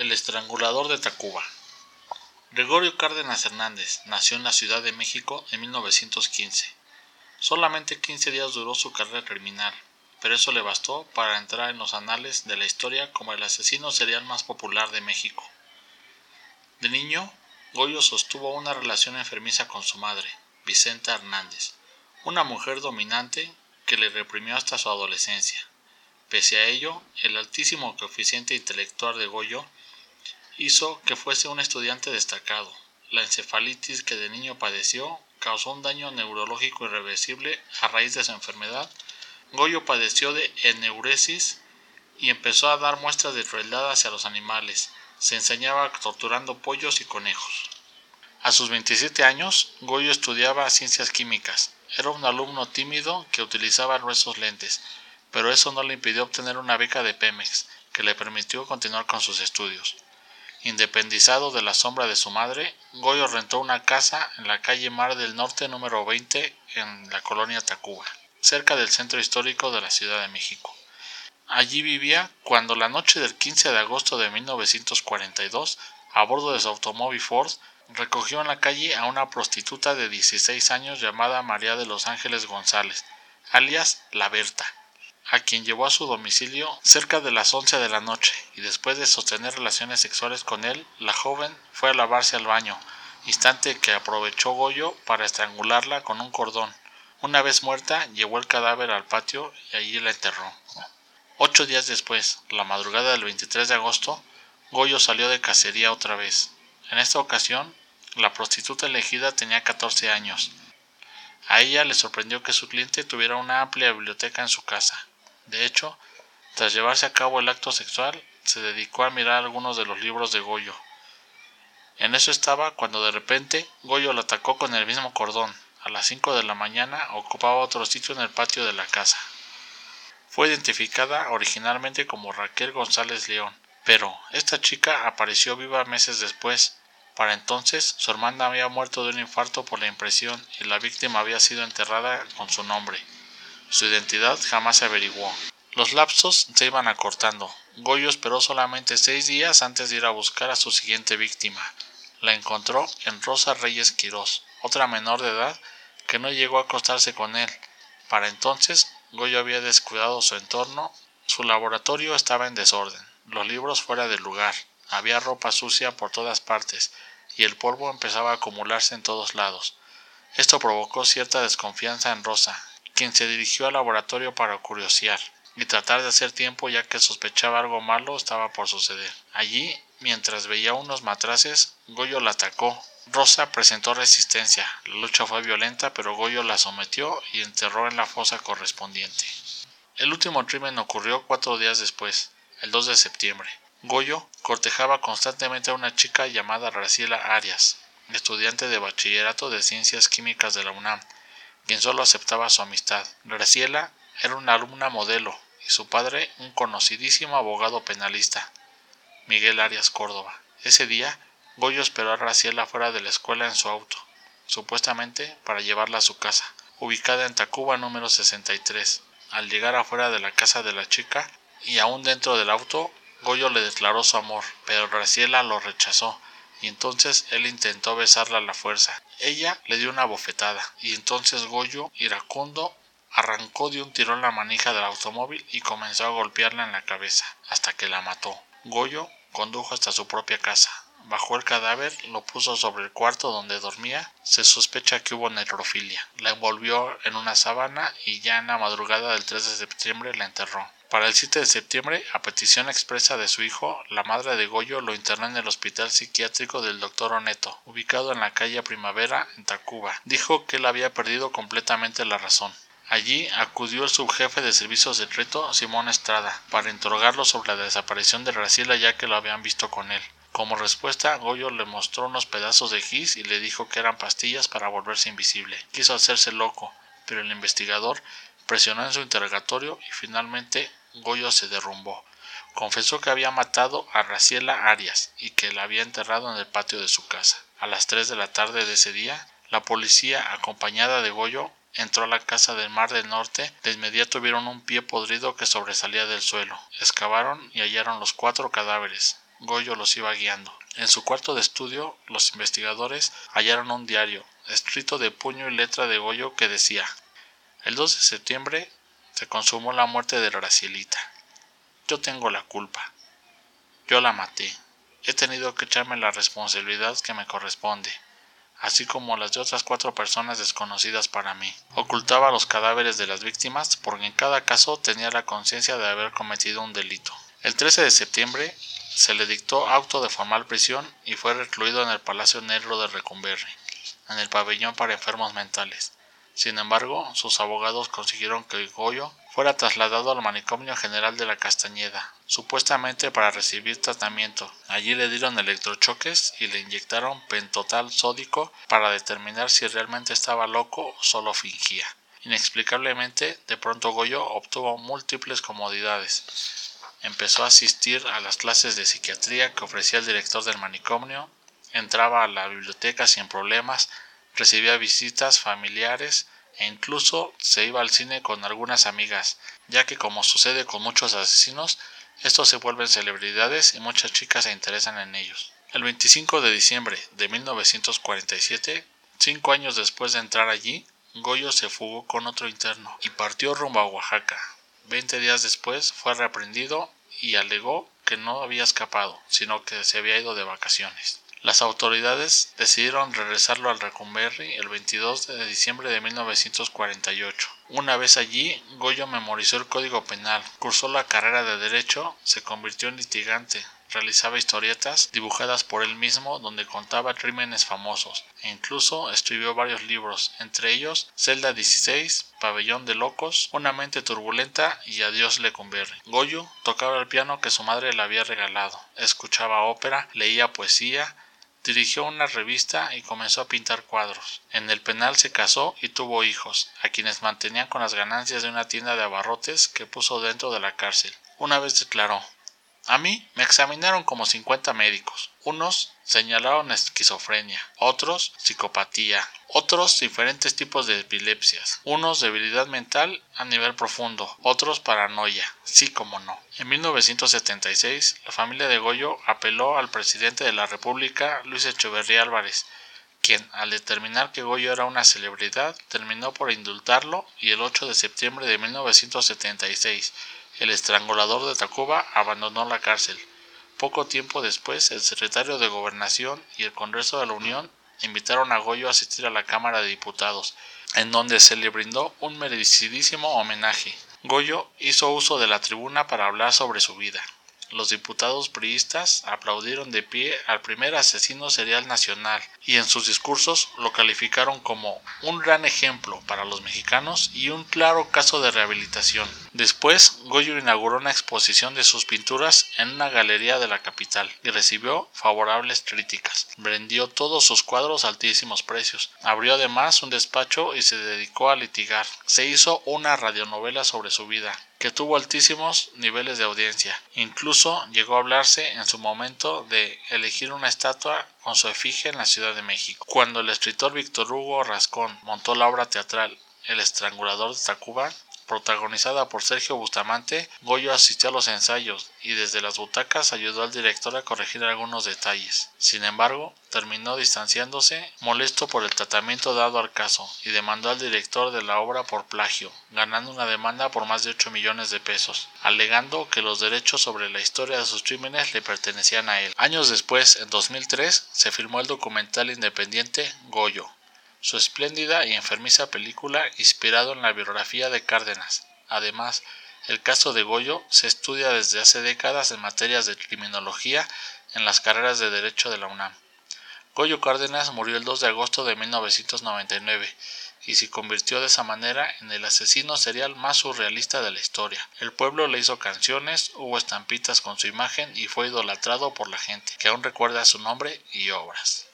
El estrangulador de Tacuba. Gregorio Cárdenas Hernández nació en la Ciudad de México en 1915. Solamente 15 días duró su carrera criminal, pero eso le bastó para entrar en los anales de la historia como el asesino serial más popular de México. De niño, Goyo sostuvo una relación enfermiza con su madre, Vicenta Hernández, una mujer dominante que le reprimió hasta su adolescencia. Pese a ello, el altísimo coeficiente intelectual de Goyo hizo que fuese un estudiante destacado. La encefalitis que de niño padeció causó un daño neurológico irreversible a raíz de su enfermedad. Goyo padeció de eneuresis y empezó a dar muestras de crueldad hacia los animales. Se enseñaba torturando pollos y conejos. A sus 27 años, Goyo estudiaba ciencias químicas. Era un alumno tímido que utilizaba gruesos lentes, pero eso no le impidió obtener una beca de Pemex, que le permitió continuar con sus estudios. Independizado de la sombra de su madre, Goyo rentó una casa en la calle Mar del Norte número 20 en la colonia Tacuba, cerca del centro histórico de la Ciudad de México. Allí vivía cuando la noche del 15 de agosto de 1942, a bordo de su automóvil Ford, recogió en la calle a una prostituta de 16 años llamada María de los Ángeles González, alias La Berta, a quien llevó a su domicilio cerca de las 11 de la noche y después de sostener relaciones sexuales con él, la joven fue a lavarse al baño, instante que aprovechó Goyo para estrangularla con un cordón. Una vez muerta, llevó el cadáver al patio y allí la enterró. Ocho días después, la madrugada del 23 de agosto, Goyo salió de cacería otra vez. En esta ocasión, la prostituta elegida tenía 14 años. A ella le sorprendió que su cliente tuviera una amplia biblioteca en su casa. De hecho, tras llevarse a cabo el acto sexual, se dedicó a mirar algunos de los libros de Goyo. En eso estaba cuando de repente Goyo lo atacó con el mismo cordón. A las 5 de la mañana ocupaba otro sitio en el patio de la casa. Fue identificada originalmente como Raquel González León, pero esta chica apareció viva meses después. Para entonces, su hermana había muerto de un infarto por la impresión y la víctima había sido enterrada con su nombre. Su identidad jamás se averiguó. Los lapsos se iban acortando. Goyo esperó solamente seis días antes de ir a buscar a su siguiente víctima. La encontró en Rosa Reyes Quirós, otra menor de edad que no llegó a acostarse con él. Para entonces, Goyo había descuidado su entorno, su laboratorio estaba en desorden, los libros fuera del lugar, había ropa sucia por todas partes, y el polvo empezaba a acumularse en todos lados. Esto provocó cierta desconfianza en Rosa, quien se dirigió al laboratorio para curiosear y tratar de hacer tiempo ya que sospechaba algo malo estaba por suceder. Allí, mientras veía unos matraces, Goyo la atacó. Rosa presentó resistencia. La lucha fue violenta, pero Goyo la sometió y enterró en la fosa correspondiente. El último crimen ocurrió cuatro días después, el 2 de septiembre. Goyo cortejaba constantemente a una chica llamada Graciela Arias, estudiante de bachillerato de ciencias químicas de la UNAM, quien solo aceptaba su amistad. Graciela era una alumna modelo y su padre un conocidísimo abogado penalista, Miguel Arias Córdoba. Ese día, Goyo esperó a Graciela fuera de la escuela en su auto, supuestamente para llevarla a su casa, ubicada en Tacuba número 63. Al llegar afuera de la casa de la chica y aún dentro del auto, Goyo le declaró su amor, pero Graciela lo rechazó y entonces él intentó besarla a la fuerza. Ella le dio una bofetada y entonces Goyo, iracundo, arrancó de un tirón la manija del automóvil y comenzó a golpearla en la cabeza hasta que la mató. Goyo condujo hasta su propia casa. Bajó el cadáver, lo puso sobre el cuarto donde dormía. Se sospecha que hubo necrofilia. La envolvió en una sábana y ya en la madrugada del 3 de septiembre la enterró. Para el 7 de septiembre, a petición expresa de su hijo, la madre de Goyo lo internó en el hospital psiquiátrico del Dr. Oneto, ubicado en la calle Primavera, en Tacuba. Dijo que él había perdido completamente la razón. Allí acudió el subjefe de servicio secreto, Simón Estrada, para interrogarlo sobre la desaparición de Graciela ya que lo habían visto con él. Como respuesta, Goyo le mostró unos pedazos de gis y le dijo que eran pastillas para volverse invisible. Quiso hacerse loco, pero el investigador presionó en su interrogatorio y finalmente Goyo se derrumbó. Confesó que había matado a Raciela Arias y que la había enterrado en el patio de su casa. A las 3 de la tarde de ese día, la policía, acompañada de Goyo, entró a la casa del Mar del Norte. De inmediato vieron un pie podrido que sobresalía del suelo. Excavaron y hallaron los cuatro cadáveres. Goyo los iba guiando. En su cuarto de estudio, los investigadores hallaron un diario, escrito de puño y letra de Goyo, que decía El 2 de septiembre se consumó la muerte de Gracielita. Yo tengo la culpa. Yo la maté. He tenido que echarme la responsabilidad que me corresponde así como las de otras cuatro personas desconocidas para mí. Ocultaba los cadáveres de las víctimas porque en cada caso tenía la conciencia de haber cometido un delito. El 13 de septiembre se le dictó auto de formal prisión y fue recluido en el Palacio Negro de Recumberri, en el pabellón para enfermos mentales. Sin embargo, sus abogados consiguieron que Goyo fuera trasladado al manicomio general de la Castañeda, supuestamente para recibir tratamiento. Allí le dieron electrochoques y le inyectaron pentotal sódico para determinar si realmente estaba loco o solo fingía. Inexplicablemente, de pronto Goyo obtuvo múltiples comodidades. Empezó a asistir a las clases de psiquiatría que ofrecía el director del manicomio, entraba a la biblioteca sin problemas, recibía visitas familiares, e incluso se iba al cine con algunas amigas, ya que como sucede con muchos asesinos, estos se vuelven celebridades y muchas chicas se interesan en ellos. El 25 de diciembre de 1947, cinco años después de entrar allí, Goyo se fugó con otro interno y partió rumbo a Oaxaca. Veinte días después fue reprendido y alegó que no había escapado, sino que se había ido de vacaciones. Las autoridades decidieron regresarlo al Recumberri el 22 de diciembre de 1948. Una vez allí, Goyo memorizó el Código Penal, cursó la carrera de Derecho, se convirtió en litigante, realizaba historietas dibujadas por él mismo donde contaba crímenes famosos e incluso escribió varios libros, entre ellos Celda 16, Pabellón de Locos, Una mente turbulenta y Adiós Lecumberri. Goyo tocaba el piano que su madre le había regalado, escuchaba ópera, leía poesía, Dirigió una revista y comenzó a pintar cuadros. En el penal se casó y tuvo hijos, a quienes mantenía con las ganancias de una tienda de abarrotes que puso dentro de la cárcel. Una vez declaró a mí me examinaron como 50 médicos. Unos señalaron esquizofrenia, otros psicopatía, otros diferentes tipos de epilepsias, unos debilidad mental a nivel profundo, otros paranoia, sí como no. En 1976, la familia de Goyo apeló al presidente de la República, Luis Echeverría Álvarez, quien, al determinar que Goyo era una celebridad, terminó por indultarlo y el 8 de septiembre de 1976 el estrangulador de Tacuba abandonó la cárcel. Poco tiempo después, el secretario de Gobernación y el Congreso de la Unión invitaron a Goyo a asistir a la Cámara de Diputados, en donde se le brindó un merecidísimo homenaje. Goyo hizo uso de la tribuna para hablar sobre su vida. Los diputados priistas aplaudieron de pie al primer asesino serial nacional y en sus discursos lo calificaron como un gran ejemplo para los mexicanos y un claro caso de rehabilitación. Después, Goyo inauguró una exposición de sus pinturas en una galería de la capital y recibió favorables críticas. Vendió todos sus cuadros a altísimos precios. Abrió además un despacho y se dedicó a litigar. Se hizo una radionovela sobre su vida que tuvo altísimos niveles de audiencia. Incluso llegó a hablarse en su momento de elegir una estatua con su efigie en la Ciudad de México. Cuando el escritor Víctor Hugo Rascón montó la obra teatral El estrangulador de Tacuba, protagonizada por Sergio Bustamante, Goyo asistió a los ensayos y desde las butacas ayudó al director a corregir algunos detalles. Sin embargo, terminó distanciándose, molesto por el tratamiento dado al caso, y demandó al director de la obra por plagio, ganando una demanda por más de 8 millones de pesos, alegando que los derechos sobre la historia de sus crímenes le pertenecían a él. Años después, en 2003, se filmó el documental independiente Goyo, su espléndida y enfermiza película inspirado en la biografía de Cárdenas. Además, el caso de Goyo se estudia desde hace décadas en materias de criminología en las carreras de Derecho de la UNAM. Goyo Cárdenas murió el 2 de agosto de 1999 y se convirtió de esa manera en el asesino serial más surrealista de la historia. El pueblo le hizo canciones, hubo estampitas con su imagen y fue idolatrado por la gente, que aún recuerda su nombre y obras.